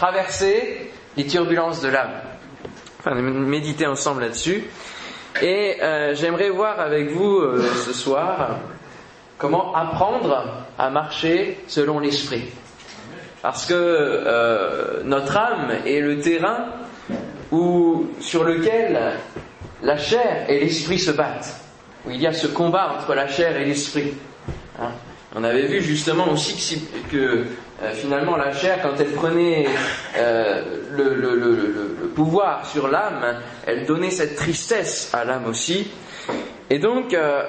traverser les turbulences de l'âme. Enfin, méditer ensemble là-dessus. Et euh, j'aimerais voir avec vous euh, ce soir comment apprendre à marcher selon l'esprit. Parce que euh, notre âme est le terrain où, sur lequel la chair et l'esprit se battent, où il y a ce combat entre la chair et l'esprit. Hein. On avait vu justement aussi que, euh, finalement la chair, quand elle prenait euh, le, pouvoir sur l'âme, elle donnait cette tristesse à l'âme aussi. Et donc, euh,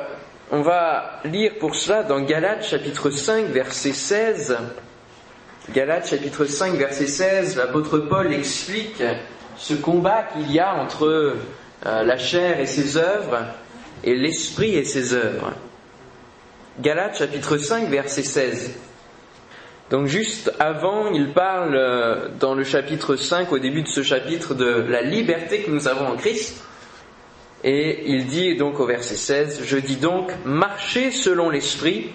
on va lire pour cela dans Galates chapitre 5, verset 16. Galates chapitre 5, verset 16, l'apôtre Paul explique ce combat qu'il y a entre la chair et ses œuvres et l'esprit et ses œuvres. Galates chapitre 5 verset 16. Donc juste avant, il parle euh, dans le chapitre 5, au début de ce chapitre, de la liberté que nous avons en Christ. Et il dit donc au verset 16, Je dis donc, marchez selon l'esprit,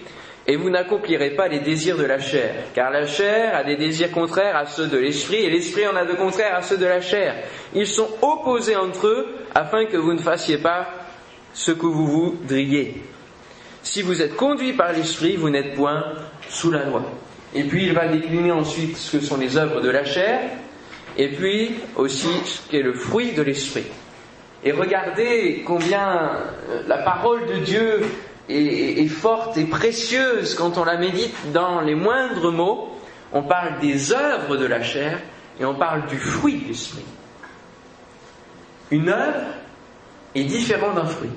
et vous n'accomplirez pas les désirs de la chair, car la chair a des désirs contraires à ceux de l'esprit, et l'esprit en a de contraires à ceux de la chair. Ils sont opposés entre eux, afin que vous ne fassiez pas ce que vous voudriez. Si vous êtes conduit par l'esprit, vous n'êtes point sous la loi. Et puis il va décliner ensuite ce que sont les œuvres de la chair, et puis aussi ce qu'est le fruit de l'esprit. Et regardez combien euh, la parole de Dieu est, forte et précieuse quand on la médite dans les moindres mots. On parle des œuvres de la chair et on parle du fruit de l'esprit. Une œuvre est différente d'un fruit.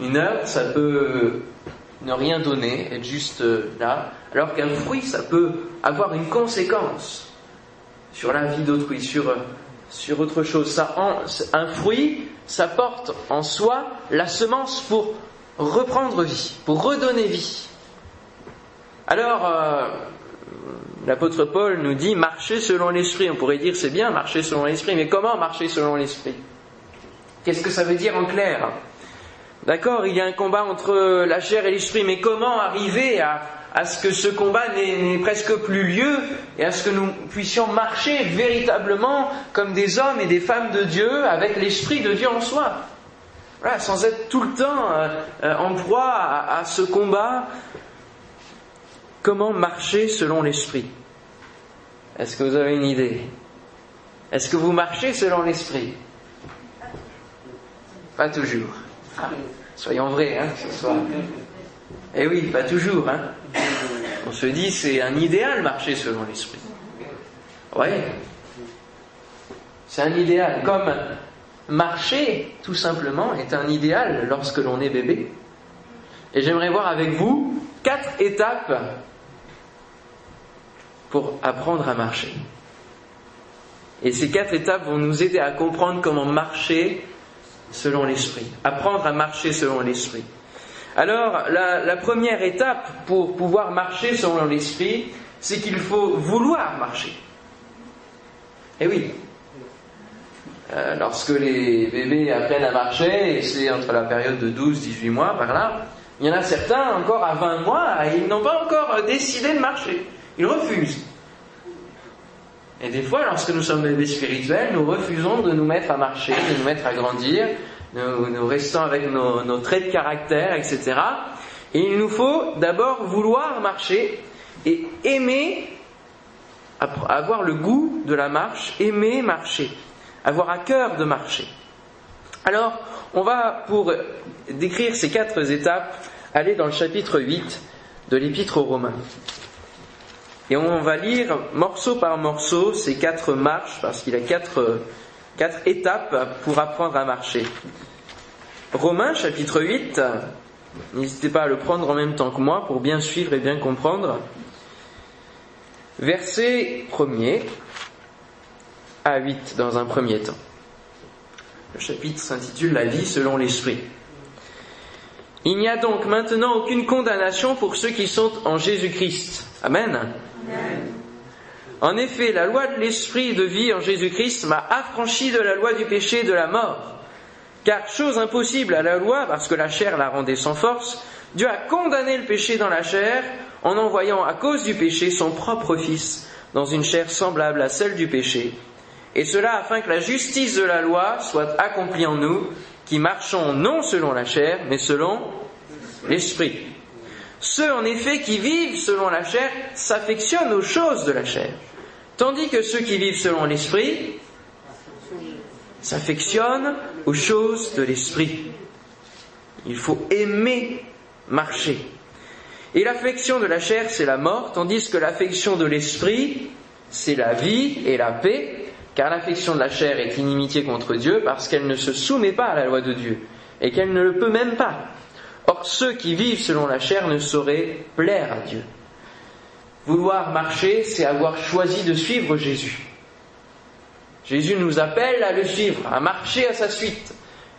Une œuvre, ça peut ne rien donner, être juste euh, là, alors qu'un fruit, ça peut avoir une conséquence sur la vie d'autrui, sur, sur autre chose. Ça, un fruit, ça porte en soi la semence pour reprendre vie, pour redonner vie. Alors, euh, l'apôtre Paul nous dit marcher selon l'esprit. On pourrait dire c'est bien marcher selon l'esprit, mais comment marcher selon l'esprit? Qu'est-ce que ça veut dire en clair? D'accord, il y a un combat entre la chair et l'esprit, mais comment arriver à, ce que ce combat n'ait presque plus lieu et à ce que nous puissions marcher véritablement comme des hommes et des femmes de Dieu avec l'esprit de Dieu en soi voilà, sans être tout le temps euh, euh, en proie à, ce combat. Comment marcher selon l'esprit? Est-ce que vous avez une idée? Est-ce que vous marchez selon l'esprit? Pas toujours. Soyons vrais, hein, ce soir. Eh oui, pas toujours, hein. On se dit c'est un idéal marcher selon l'esprit. Ouais. C'est un idéal. Comme marcher, tout simplement, est un idéal lorsque l'on est bébé. Et j'aimerais voir avec vous quatre étapes pour apprendre à marcher. Et ces quatre étapes vont nous aider à comprendre comment marcher selon l'esprit, apprendre à marcher selon l'esprit. Alors, la, première étape pour pouvoir marcher selon l'esprit, c'est qu'il faut vouloir marcher. Eh oui. Euh, lorsque les bébés apprennent à marcher, et c'est entre la période de 12-18 mois par là, il y en a certains encore à 20 mois, ils n'ont pas encore décidé de marcher. Ils refusent. Et des fois, lorsque nous sommes bébés spirituels, nous refusons de nous mettre à marcher, de nous mettre à grandir, nous, restons avec nos, traits de caractère, etc. Et il nous faut d'abord vouloir marcher et aimer, avoir le goût de la marche, aimer marcher, avoir à cœur de marcher. Alors, on va, pour décrire ces quatre étapes, aller dans le chapitre 8 de l'Épître aux Romains. Et on va lire morceau par morceau ces quatre marches, parce qu'il y a quatre, quatre étapes pour apprendre à marcher. Romains chapitre 8, n'hésitez pas à le prendre en même temps que moi pour bien suivre et bien comprendre. Verset 1er à 8 dans un premier temps. Le chapitre s'intitule La vie selon l'esprit. Il n'y a donc maintenant aucune condamnation pour ceux qui sont en Jésus-Christ. Amen. En effet, la loi de l'esprit de vie en Jésus-Christ m'a affranchi de la loi du péché et de la mort. Car chose impossible à la loi, parce que la chair la rendait sans force, Dieu a condamné le péché dans la chair en envoyant à cause du péché son propre Fils dans une chair semblable à celle du péché, et cela afin que la justice de la loi soit accomplie en nous, qui marchons non selon la chair, mais selon l'esprit. Ceux en effet qui vivent selon la chair s'affectionnent aux choses de la chair, tandis que ceux qui vivent selon l'esprit s'affectionnent aux choses de l'esprit. Il faut aimer marcher. Et l'affection de la chair, c'est la mort, tandis que l'affection de l'esprit, c'est la vie et la paix, car l'affection de la chair est inimitié contre Dieu parce qu'elle ne se soumet pas à la loi de Dieu, et qu'elle ne le peut même pas. Or, ceux qui vivent selon la chair ne sauraient plaire à Dieu. Vouloir marcher, c'est avoir choisi de suivre Jésus. Jésus nous appelle à le suivre, à marcher à sa suite.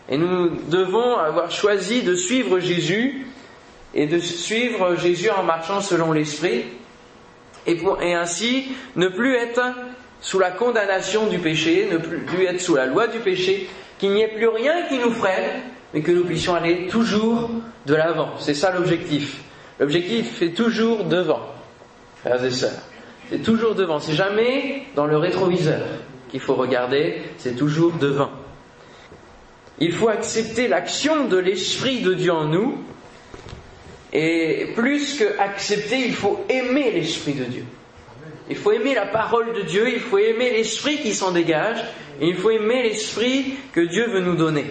Et nous devons avoir choisi de suivre Jésus et de suivre Jésus en marchant selon l'Esprit et, ainsi ne plus être sous la condamnation du péché, ne plus être sous la loi du péché, qu'il n'y ait plus rien qui nous freine, mais que nous puissions aller toujours de l'avant. C'est ça l'objectif. L'objectif est toujours devant, frères et sœurs. C'est toujours devant. C'est jamais dans le rétroviseur qu'il faut regarder, c'est toujours devant. Il faut accepter l'action de l'Esprit de Dieu en nous, et plus que accepter, il faut aimer l'Esprit de Dieu. Il faut aimer la parole de Dieu, il faut aimer l'Esprit qui s'en dégage, et il faut aimer l'Esprit que Dieu veut nous donner.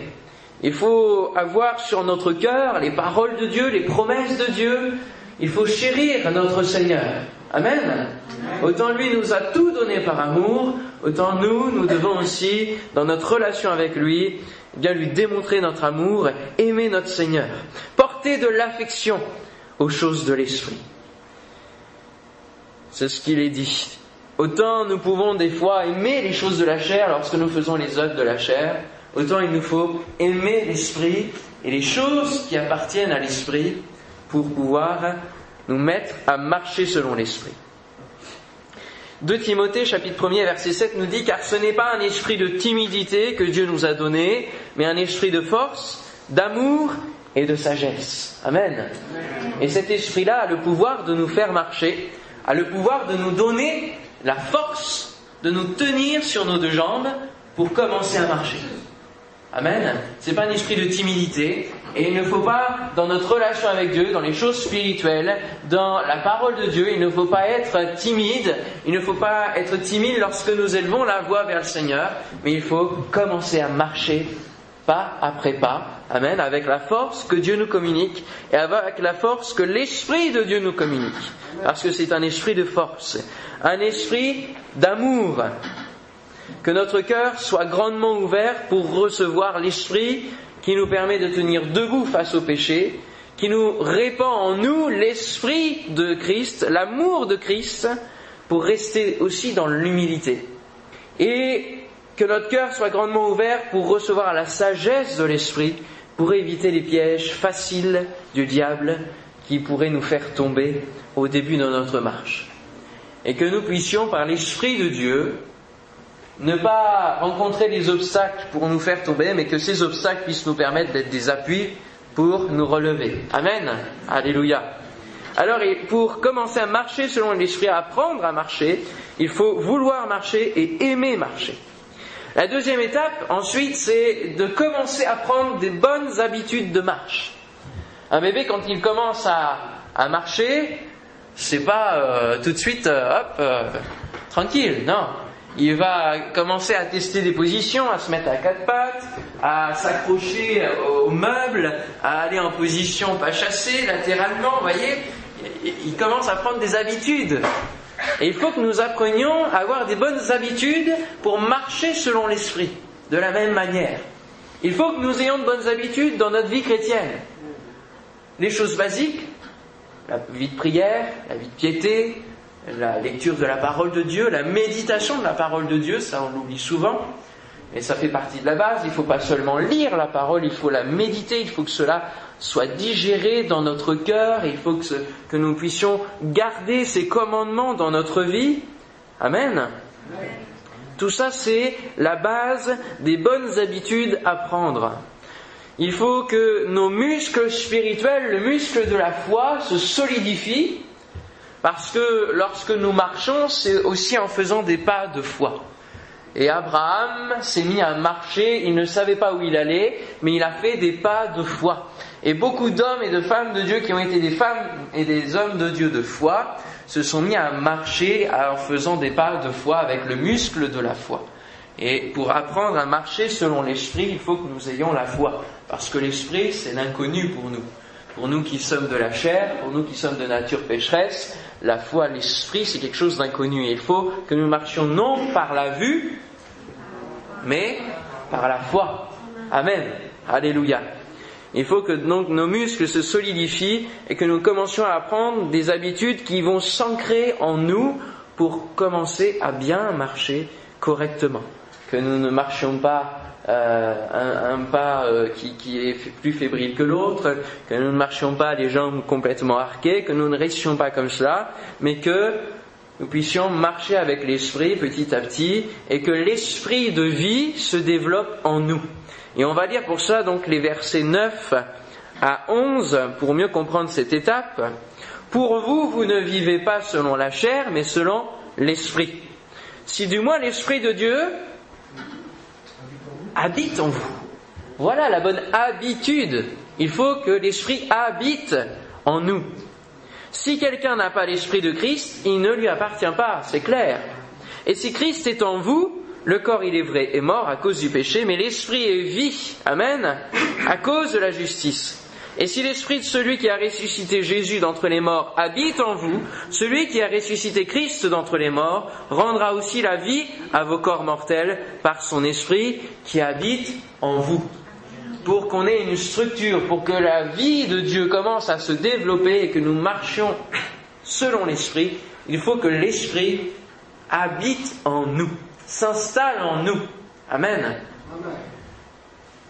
Il faut avoir sur notre cœur les paroles de Dieu, les promesses de Dieu. Il faut chérir notre Seigneur. Amen. Autant lui nous a tout donné par amour, autant nous, nous devons aussi, dans notre relation avec lui, bien lui démontrer notre amour, aimer notre Seigneur, porter de l'affection aux choses de l'esprit. C'est ce qu'il est dit. Autant nous pouvons des fois aimer les choses de la chair lorsque nous faisons les œuvres de la chair, autant il nous faut aimer l'esprit et les choses qui appartiennent à l'esprit pour pouvoir nous mettre à marcher selon l'esprit. 2 Timothée chapitre 1er verset 7 nous dit car ce n'est pas un esprit de timidité que Dieu nous a donné, mais un esprit de force, d'amour et de sagesse. Amen. Et cet esprit-là a le pouvoir de nous faire marcher, a le pouvoir de nous donner la force de nous tenir sur nos deux jambes pour commencer à marcher. Amen. C'est pas un esprit de timidité. Et il ne faut pas, dans notre relation avec Dieu, dans les choses spirituelles, dans la parole de Dieu, il ne faut pas être timide. Il ne faut pas être timide lorsque nous élevons la voix vers le Seigneur. Mais il faut commencer à marcher pas après pas. Amen. Avec la force que Dieu nous communique et avec la force que l'Esprit de Dieu nous communique. Parce que c'est un esprit de force. Un esprit d'amour que notre cœur soit grandement ouvert pour recevoir l'Esprit qui nous permet de tenir debout face au péché, qui nous répand en nous l'Esprit de Christ, l'amour de Christ, pour rester aussi dans l'humilité. Et que notre cœur soit grandement ouvert pour recevoir la sagesse de l'Esprit, pour éviter les pièges faciles du diable qui pourraient nous faire tomber au début de notre marche. Et que nous puissions, par l'Esprit de Dieu, ne pas rencontrer des obstacles pour nous faire tomber, mais que ces obstacles puissent nous permettre d'être des appuis pour nous relever. Amen. Alléluia. Alors, pour commencer à marcher selon l'esprit, à apprendre à marcher, il faut vouloir marcher et aimer marcher. La deuxième étape, ensuite, c'est de commencer à prendre des bonnes habitudes de marche. Un bébé, quand il commence à, à marcher, c'est pas euh, tout de suite, euh, hop, euh, tranquille, non il va commencer à tester des positions, à se mettre à quatre pattes, à s'accrocher aux meubles, à aller en position pas chassée, latéralement, vous voyez. Il commence à prendre des habitudes. Et il faut que nous apprenions à avoir des bonnes habitudes pour marcher selon l'esprit, de la même manière. Il faut que nous ayons de bonnes habitudes dans notre vie chrétienne. Les choses basiques, la vie de prière, la vie de piété, la lecture de la parole de Dieu, la méditation de la parole de Dieu, ça on l'oublie souvent, mais ça fait partie de la base. Il ne faut pas seulement lire la parole, il faut la méditer, il faut que cela soit digéré dans notre cœur, il faut que, nous puissions garder ces commandements dans notre vie. Amen. Tout ça, c'est la base des bonnes habitudes à prendre. Il faut que nos muscles spirituels, le muscle de la foi, se solidifient Parce que lorsque nous marchons, c'est aussi en faisant des pas de foi. Et Abraham s'est mis à marcher, il ne savait pas où il allait, mais il a fait des pas de foi. Et beaucoup d'hommes et de femmes de Dieu qui ont été des femmes et des hommes de Dieu de foi se sont mis à marcher en faisant des pas de foi avec le muscle de la foi. Et pour apprendre à marcher selon l'esprit, il faut que nous ayons la foi. Parce que l'esprit, c'est l'inconnu pour nous. Pour nous qui sommes de la chair, pour nous qui sommes de nature pécheresse, la foi, l'esprit, c'est quelque chose d'inconnu. Il faut que nous marchions non par la vue, mais par la foi. Amen. Alléluia. Il faut que nos muscles se solidifient et que nous commencions à apprendre des habitudes qui vont s'ancrer en nous pour commencer à bien marcher correctement. Que nous ne marchions pas euh, un, pas euh, qui, qui, est plus fébrile que l'autre, que nous ne marchions pas les jambes complètement arquées, que nous ne restions pas comme cela, mais que nous puissions marcher avec l'esprit petit à petit et que l'esprit de vie se développe en nous. Et on va lire pour ça donc les versets 9 à 11 pour mieux comprendre cette étape. Pour vous, vous ne vivez pas selon la chair, mais selon l'esprit. Si du moins l'esprit de Dieu habite en vous. Voilà la bonne habitude. Il faut que l'esprit habite en nous. Si quelqu'un n'a pas l'esprit de Christ, il ne lui appartient pas, c'est clair. Et si Christ est en vous, le corps, il est vrai, est mort à cause du péché, mais l'esprit est vie, amen, à cause de la justice. Et si l'esprit de celui qui a ressuscité Jésus d'entre les morts habite en vous, celui qui a ressuscité Christ d'entre les morts rendra aussi la vie à vos corps mortels par son esprit qui habite en vous pour qu'on ait une structure, pour que la vie de Dieu commence à se développer et que nous marchions selon l'Esprit, il faut que l'Esprit habite en nous, s'installe en nous. Amen.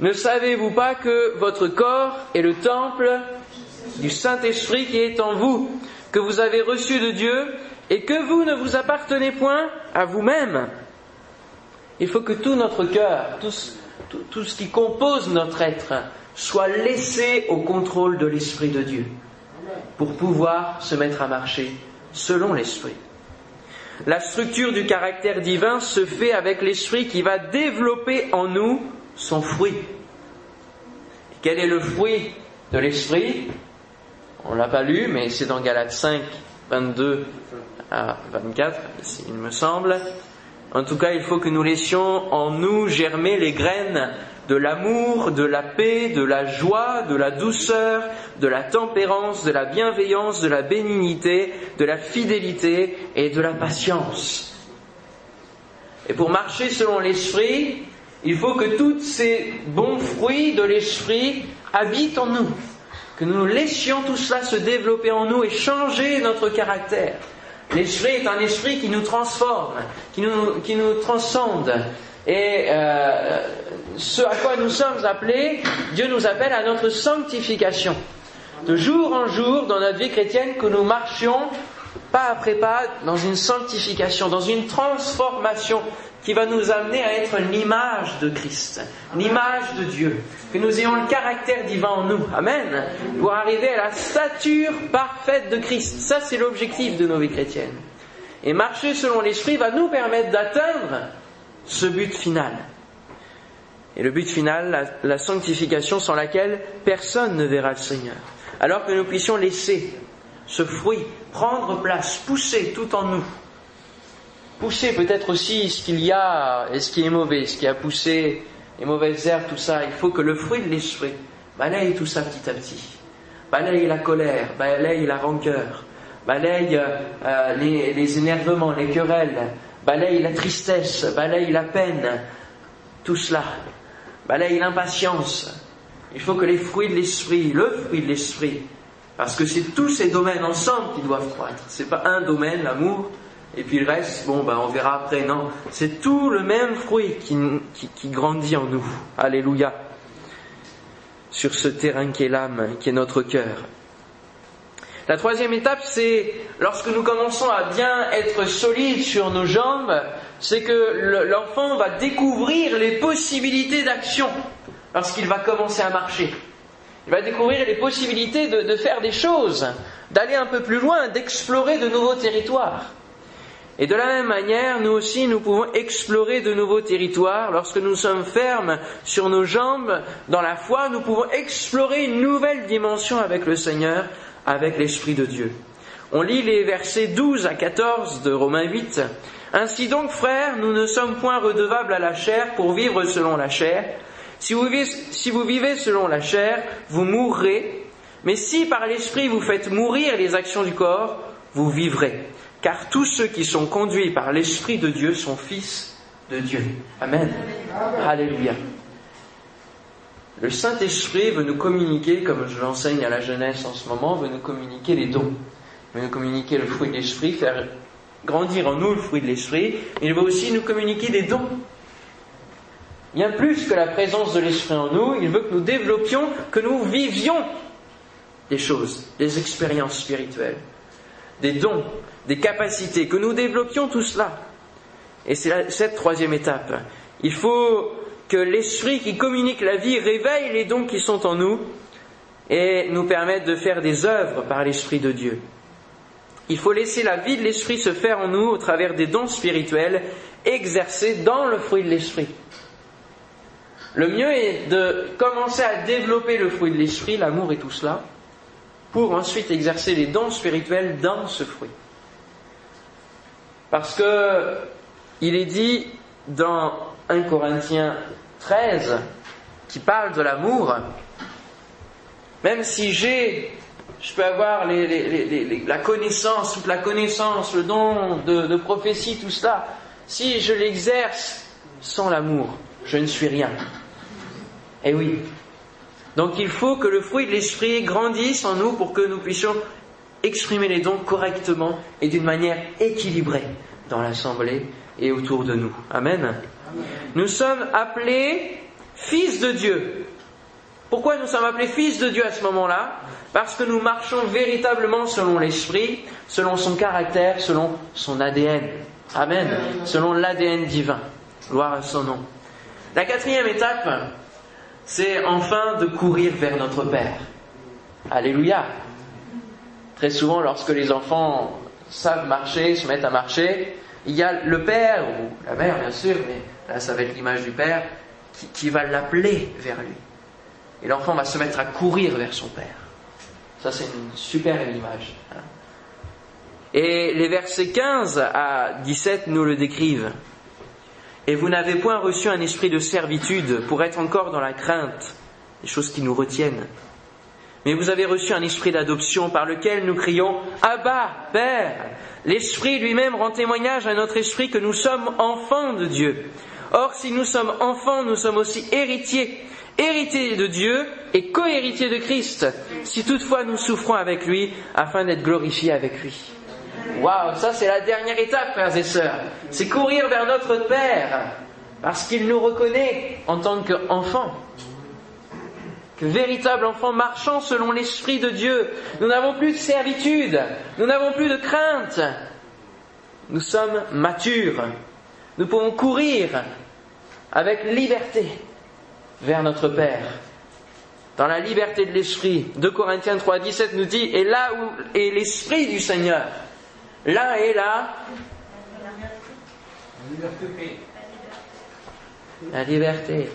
Ne savez-vous pas que votre corps est le temple du Saint-Esprit qui est en vous, que vous avez reçu de Dieu et que vous ne vous appartenez point à vous-même? Il faut que tout notre cœur, tout, ce qui compose notre être soit laissé au contrôle de l'Esprit de Dieu pour pouvoir se mettre à marcher selon l'Esprit. La structure du caractère divin se fait avec l'Esprit qui va développer en nous son fruit. Quel est le fruit de l'Esprit? On l'a pas lu, mais c'est dans Galates 5, 22 à 24, il me semble. En tout cas, il faut que nous laissions en nous germer les graines de l'amour, de la paix, de la joie, de la douceur, de la tempérance, de la bienveillance, de la bénignité, de la fidélité et de la patience. Et pour marcher selon l'esprit, il faut que tous ces bons fruits de l'esprit habitent en nous, que nous laissions tout cela se développer en nous et changer notre caractère. L'esprit est un esprit qui nous transforme, qui nous, qui nous transcende. Et euh, ce à quoi nous sommes appelés, Dieu nous appelle à notre sanctification. De jour en jour, dans notre vie chrétienne, que nous marchions pas après pas dans une sanctification, dans une transformation qui va nous amener à être l'image de Christ, l'image de Dieu, que nous ayons le caractère divin en nous, Amen, pour arriver à la stature parfaite de Christ. Ça, c'est l'objectif de nos vies chrétiennes. Et marcher selon l'Esprit va nous permettre d'atteindre ce but final. Et le but final, la, la sanctification sans laquelle personne ne verra le Seigneur. Alors que nous puissions laisser ce fruit prendre place, pousser tout en nous, pousser peut-être aussi ce qu'il y a et ce qui est mauvais, ce qui a poussé les mauvaises herbes, tout ça. Il faut que le fruit de l'esprit balaye tout ça petit à petit. Balaye la colère, balaye la rancœur, balaye euh, les, les, énervements, les querelles, balaye la tristesse, balaye la peine, tout cela. Balaye l'impatience. Il faut que les fruits de l'esprit, le fruit de l'esprit, parce que c'est tous ces domaines ensemble qui doivent croître. C'est pas un domaine, l'amour, et puis le reste, bon, ben, on verra après. Non, c'est tout le même fruit qui, qui, grandit en nous. Alléluia. Sur ce terrain qui est l'âme, qui est notre cœur. La troisième étape, c'est lorsque nous commençons à bien être solides sur nos jambes, c'est que l'enfant va découvrir les possibilités d'action lorsqu'il va commencer à marcher. Il va découvrir les possibilités de, faire des choses, d'aller un peu plus loin, d'explorer de nouveaux territoires. Et de la même manière, nous aussi, nous pouvons explorer de nouveaux territoires. Lorsque nous sommes fermes sur nos jambes dans la foi, nous pouvons explorer une nouvelle dimension avec le Seigneur, avec l'Esprit de Dieu. On lit les versets 12 à 14 de Romains 8. Ainsi donc, frères, nous ne sommes point redevables à la chair pour vivre selon la chair. Si vous vivez, si vous vivez selon la chair, vous mourrez. Mais si par l'Esprit vous faites mourir les actions du corps, vous vivrez car tous ceux qui sont conduits par l'Esprit de Dieu sont fils de Dieu. Amen. Alléluia. Le Saint-Esprit veut nous communiquer, comme je l'enseigne à la jeunesse en ce moment, veut nous communiquer les dons, veut nous communiquer le fruit de l'Esprit, faire grandir en nous le fruit de l'Esprit, il veut aussi nous communiquer des dons. Bien plus que la présence de l'Esprit en nous, il veut que nous développions, que nous vivions des choses, des expériences spirituelles, des dons, des capacités, que nous développions tout cela. Et c'est cette troisième étape. Il faut que l'esprit qui communique la vie réveille les dons qui sont en nous et nous permette de faire des œuvres par l'esprit de Dieu. Il faut laisser la vie de l'esprit se faire en nous au travers des dons spirituels exercés dans le fruit de l'esprit. Le mieux est de commencer à développer le fruit de l'esprit, l'amour et tout cela, pour ensuite exercer les dons spirituels dans ce fruit. Parce que il est dit dans 1 Corinthiens 13, qui parle de l'amour, même si j'ai, je peux avoir la connaissance, toute la connaissance, le don de, de prophétie, tout cela, si je l'exerce sans l'amour, je ne suis rien. Eh oui. Donc il faut que le fruit de l'esprit grandisse en nous pour que nous puissions exprimer les dons correctement et d'une manière équilibrée dans l'assemblée et autour de nous. Amen. Nous sommes appelés fils de Dieu. Pourquoi nous sommes appelés fils de Dieu à ce moment-là? Parce que nous marchons véritablement selon l'Esprit, selon son caractère, selon son ADN. Amen. Selon l'ADN divin. Gloire à son nom. La quatrième étape, c'est enfin de courir vers notre Père. Alléluia. Très souvent, lorsque les enfants savent marcher, se mettent à marcher, il y a le père, ou la mère bien sûr, mais là ça va être l'image du père, qui, va l'appeler vers lui. Et l'enfant va se mettre à courir vers son père. Ça c'est une super image. Hein. Et les versets 15 à 17 nous le décrivent. Et vous n'avez point reçu un esprit de servitude pour être encore dans la crainte, des choses qui nous retiennent mais vous avez reçu un esprit d'adoption par lequel nous crions Abba, Père. L'Esprit lui-même rend témoignage à notre esprit que nous sommes enfants de Dieu. Or, si nous sommes enfants, nous sommes aussi héritiers, héritiers de Dieu et co-héritiers de Christ, si toutefois nous souffrons avec lui, afin d'être glorifiés avec lui. Waouh, ça c'est la dernière étape, frères et sœurs. C'est courir vers notre Père, parce qu'il nous reconnaît en tant qu'enfants que véritable enfant marchant selon l'Esprit de Dieu. Nous n'avons plus de servitude, nous n'avons plus de crainte. Nous sommes matures. Nous pouvons courir avec liberté vers notre Père. Dans la liberté de l'Esprit, 2 Corinthiens 3, 17 nous dit, et là où est l'Esprit du Seigneur, là est là la liberté.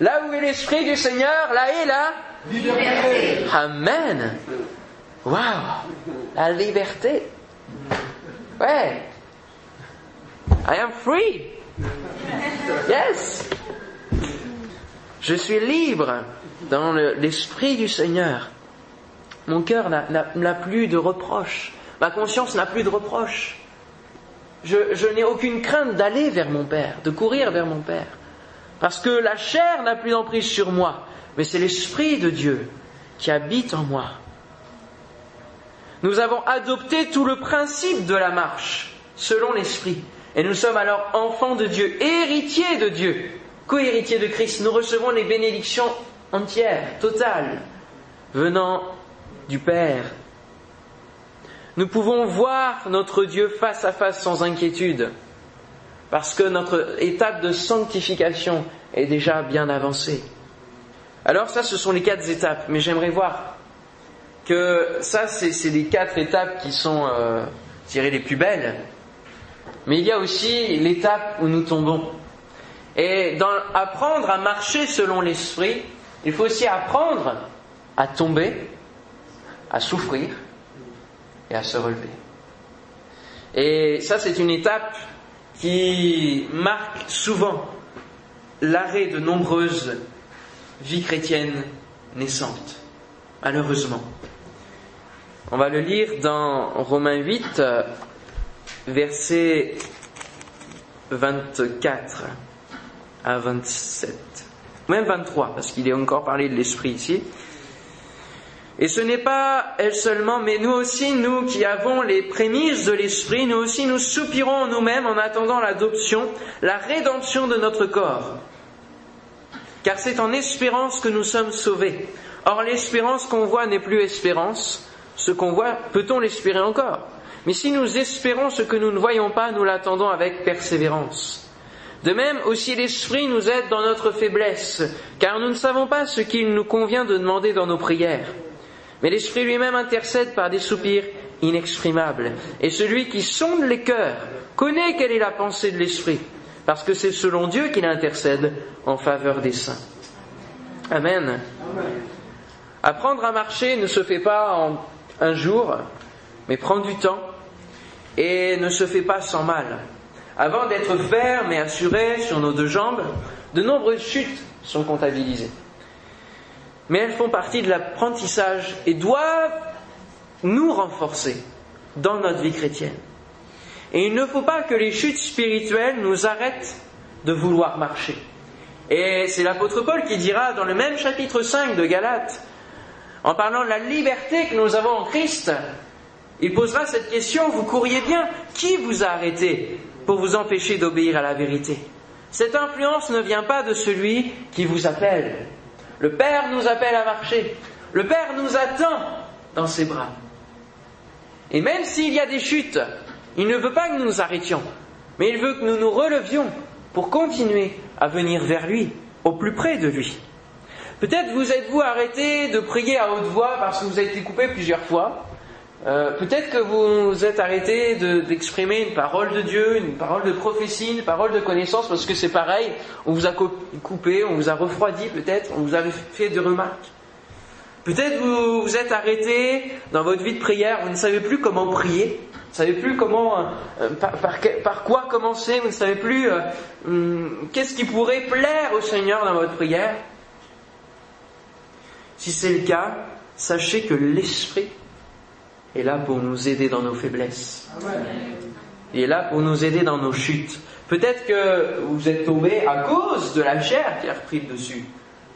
Là où est l'Esprit du Seigneur, là est la liberté. Amen. Wow. La liberté. Ouais. I am free. Yes. Je suis libre dans l'Esprit du Seigneur. Mon cœur n'a plus de reproches. Ma conscience n'a plus de reproches. Je, je n'ai aucune crainte d'aller vers mon Père, de courir vers mon Père. Parce que la chair n'a plus d'emprise sur moi, mais c'est l'Esprit de Dieu qui habite en moi. Nous avons adopté tout le principe de la marche selon l'Esprit. Et nous sommes alors enfants de Dieu, héritiers de Dieu, co-héritiers de Christ. Nous recevons les bénédictions entières, totales, venant du Père. Nous pouvons voir notre Dieu face à face sans inquiétude parce que notre étape de sanctification est déjà bien avancée. Alors ça, ce sont les quatre étapes, mais j'aimerais voir que ça, c'est les quatre étapes qui sont, euh, les plus belles. Mais il y a aussi l'étape où nous tombons. Et dans apprendre à marcher selon l'esprit, il faut aussi apprendre à tomber, à souffrir à se relever. Et ça, c'est une étape qui marque souvent l'arrêt de nombreuses vies chrétiennes naissantes, malheureusement. On va le lire dans Romains 8, versets 24 à 27, même 23, parce qu'il est encore parlé de l'esprit ici. Et ce n'est pas elle seulement, mais nous aussi, nous qui avons les prémices de l'Esprit, nous aussi nous soupirons nous-mêmes en attendant l'adoption, la rédemption de notre corps. Car c'est en espérance que nous sommes sauvés. Or l'espérance qu'on voit n'est plus espérance. Ce qu'on voit, peut-on l'espérer encore? Mais si nous espérons ce que nous ne voyons pas, nous l'attendons avec persévérance. De même aussi l'Esprit nous aide dans notre faiblesse, car nous ne savons pas ce qu'il nous convient de demander dans nos prières. Mais l'Esprit lui-même intercède par des soupirs inexprimables. Et celui qui sonde les cœurs connaît quelle est la pensée de l'Esprit, parce que c'est selon Dieu qu'il intercède en faveur des saints. Amen. Apprendre à marcher ne se fait pas en un jour, mais prend du temps et ne se fait pas sans mal. Avant d'être ferme et assuré sur nos deux jambes, de nombreuses chutes sont comptabilisées mais elles font partie de l'apprentissage et doivent nous renforcer dans notre vie chrétienne. Et il ne faut pas que les chutes spirituelles nous arrêtent de vouloir marcher. Et c'est l'apôtre Paul qui dira dans le même chapitre 5 de Galates, en parlant de la liberté que nous avons en Christ, il posera cette question, vous courriez bien, qui vous a arrêté pour vous empêcher d'obéir à la vérité? Cette influence ne vient pas de celui qui vous appelle, le Père nous appelle à marcher. Le Père nous attend dans ses bras. Et même s'il y a des chutes, il ne veut pas que nous nous arrêtions, mais il veut que nous nous relevions pour continuer à venir vers lui, au plus près de lui. Peut-être vous êtes-vous arrêté de prier à haute voix parce que vous avez été coupé plusieurs fois, euh, peut-être que vous vous êtes arrêté d'exprimer une parole de Dieu, une parole de prophétie, une parole de connaissance, parce que c'est pareil, on vous a coupé, on vous a refroidi peut-être, on vous a fait des remarques. Peut-être vous vous êtes arrêté dans votre vie de prière, vous ne savez plus comment prier, vous ne savez plus comment, euh, par, quoi commencer, vous ne savez plus euh, hum, qu'est-ce qui pourrait plaire au Seigneur dans votre prière. Si c'est le cas, sachez que l'Esprit est là pour nous aider dans nos faiblesses. Il est là pour nous aider dans nos chutes. Peut-être que vous êtes tombé à cause de la chair qui a repris le dessus.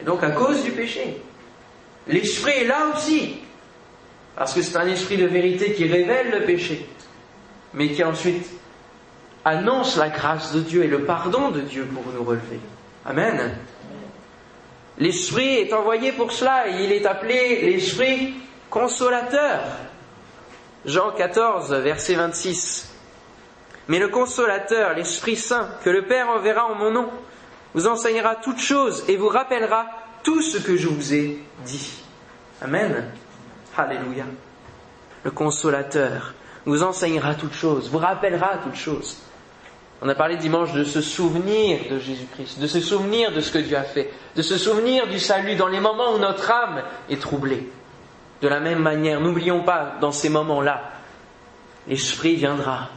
Et donc à cause du péché. L'esprit est là aussi. Parce que c'est un esprit de vérité qui révèle le péché. Mais qui ensuite annonce la grâce de Dieu et le pardon de Dieu pour nous relever. Amen. L'esprit est envoyé pour cela et il est appelé l'esprit consolateur. Jean 14, verset 26. Mais le consolateur, l'Esprit Saint, que le Père enverra en mon nom, vous enseignera toutes choses et vous rappellera tout ce que je vous ai dit. Amen. Alléluia. Le consolateur vous enseignera toutes choses, vous rappellera toutes choses. On a parlé dimanche de se souvenir de Jésus-Christ, de se souvenir de ce que Dieu a fait, de se souvenir du salut dans les moments où notre âme est troublée. De la même manière, n'oublions pas dans ces moments-là, l'Esprit viendra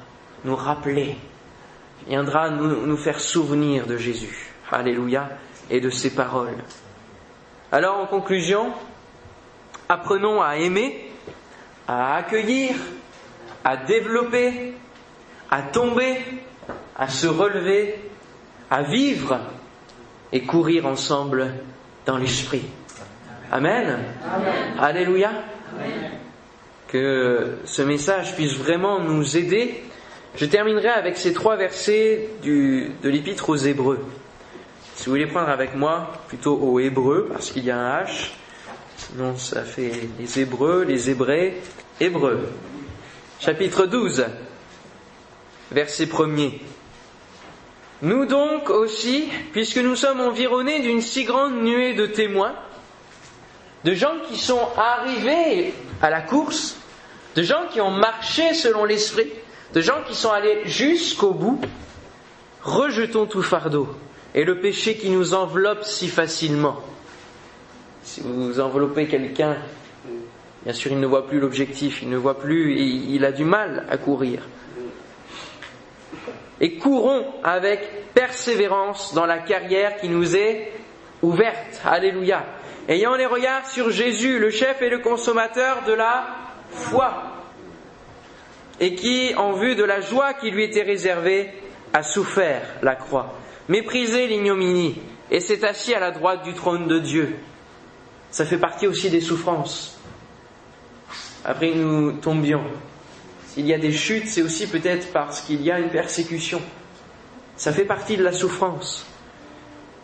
nous rappeler, viendra nous, faire souvenir de Jésus. Alléluia, et de ses paroles. Alors en conclusion, apprenons à aimer, à accueillir, à développer, à tomber, à se relever, à vivre et courir ensemble dans l'esprit. Amen. Alléluia. Que ce message puisse vraiment nous aider. Je terminerai avec ces trois versets du, de l'épître aux Hébreux. Si vous voulez prendre avec moi, plutôt aux Hébreux, parce qu'il y a un H, sinon ça fait les Hébreux, les Hébreux, Hébreux. Chapitre 12, verset 1er. Nous donc aussi, puisque nous sommes environnés d'une si grande nuée de témoins, de gens qui sont arrivés à la course, de gens qui ont marché selon l'esprit, de gens qui sont allés jusqu'au bout. Rejetons tout fardeau et le péché qui nous enveloppe si facilement. Si vous enveloppez quelqu'un, bien sûr, il ne voit plus l'objectif, il ne voit plus, et il a du mal à courir. Et courons avec persévérance dans la carrière qui nous est ouverte. Alléluia. Ayant les regards sur Jésus, le chef et le consommateur de la foi, et qui, en vue de la joie qui lui était réservée, a souffert la croix, méprisé l'ignominie, et s'est assis à la droite du trône de Dieu. Ça fait partie aussi des souffrances. Après, nous tombions. S'il y a des chutes, c'est aussi peut-être parce qu'il y a une persécution. Ça fait partie de la souffrance.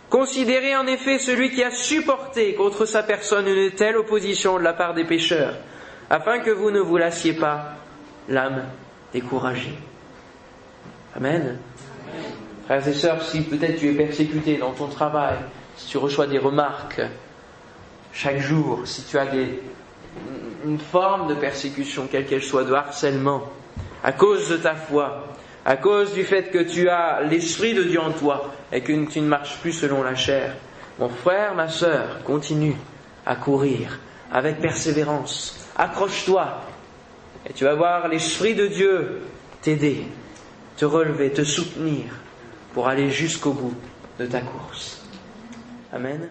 Considérez en effet celui qui a supporté contre sa personne une telle opposition de la part des pécheurs, afin que vous ne vous lassiez pas l'âme découragée. Amen. Frères et sœurs, si peut-être tu es persécuté dans ton travail, si tu reçois des remarques chaque jour, si tu as une forme de persécution, quelle qu'elle soit, de harcèlement, à cause de ta foi, à cause du fait que tu as l'Esprit de Dieu en toi et que tu ne marches plus selon la chair, mon frère, ma sœur, continue à courir avec persévérance. Accroche-toi et tu vas voir l'Esprit de Dieu t'aider, te relever, te soutenir pour aller jusqu'au bout de ta course. Amen.